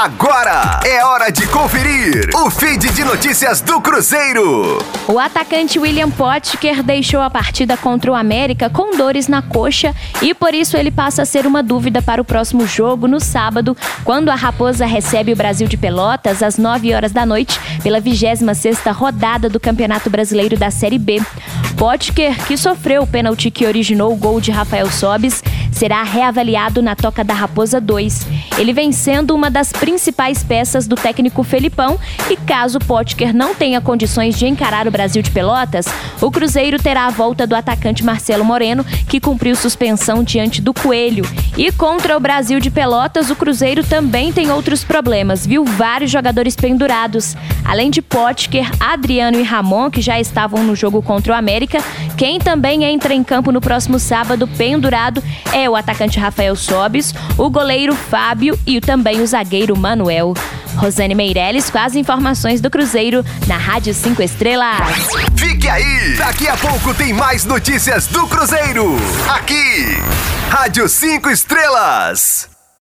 Agora é hora de conferir o feed de notícias do Cruzeiro. O atacante William Potker deixou a partida contra o América com dores na coxa e por isso ele passa a ser uma dúvida para o próximo jogo no sábado, quando a Raposa recebe o Brasil de Pelotas às 9 horas da noite pela 26ª rodada do Campeonato Brasileiro da Série B. Potker, que sofreu o pênalti que originou o gol de Rafael Sobis, será reavaliado na Toca da Raposa 2. Ele vem sendo uma das principais peças do técnico Felipão e caso Potker não tenha condições de encarar o Brasil de Pelotas, o Cruzeiro terá a volta do atacante Marcelo Moreno, que cumpriu suspensão diante do Coelho. E contra o Brasil de Pelotas, o Cruzeiro também tem outros problemas, viu vários jogadores pendurados. Além de Potker, Adriano e Ramon, que já estavam no jogo contra o América, quem também entra em campo no próximo sábado pendurado é o atacante Rafael Sobis, o goleiro Fábio e também o zagueiro Manuel. Rosane Meirelles com as informações do Cruzeiro na Rádio 5 Estrelas. Fique aí! Daqui a pouco tem mais notícias do Cruzeiro. Aqui, Rádio 5 Estrelas.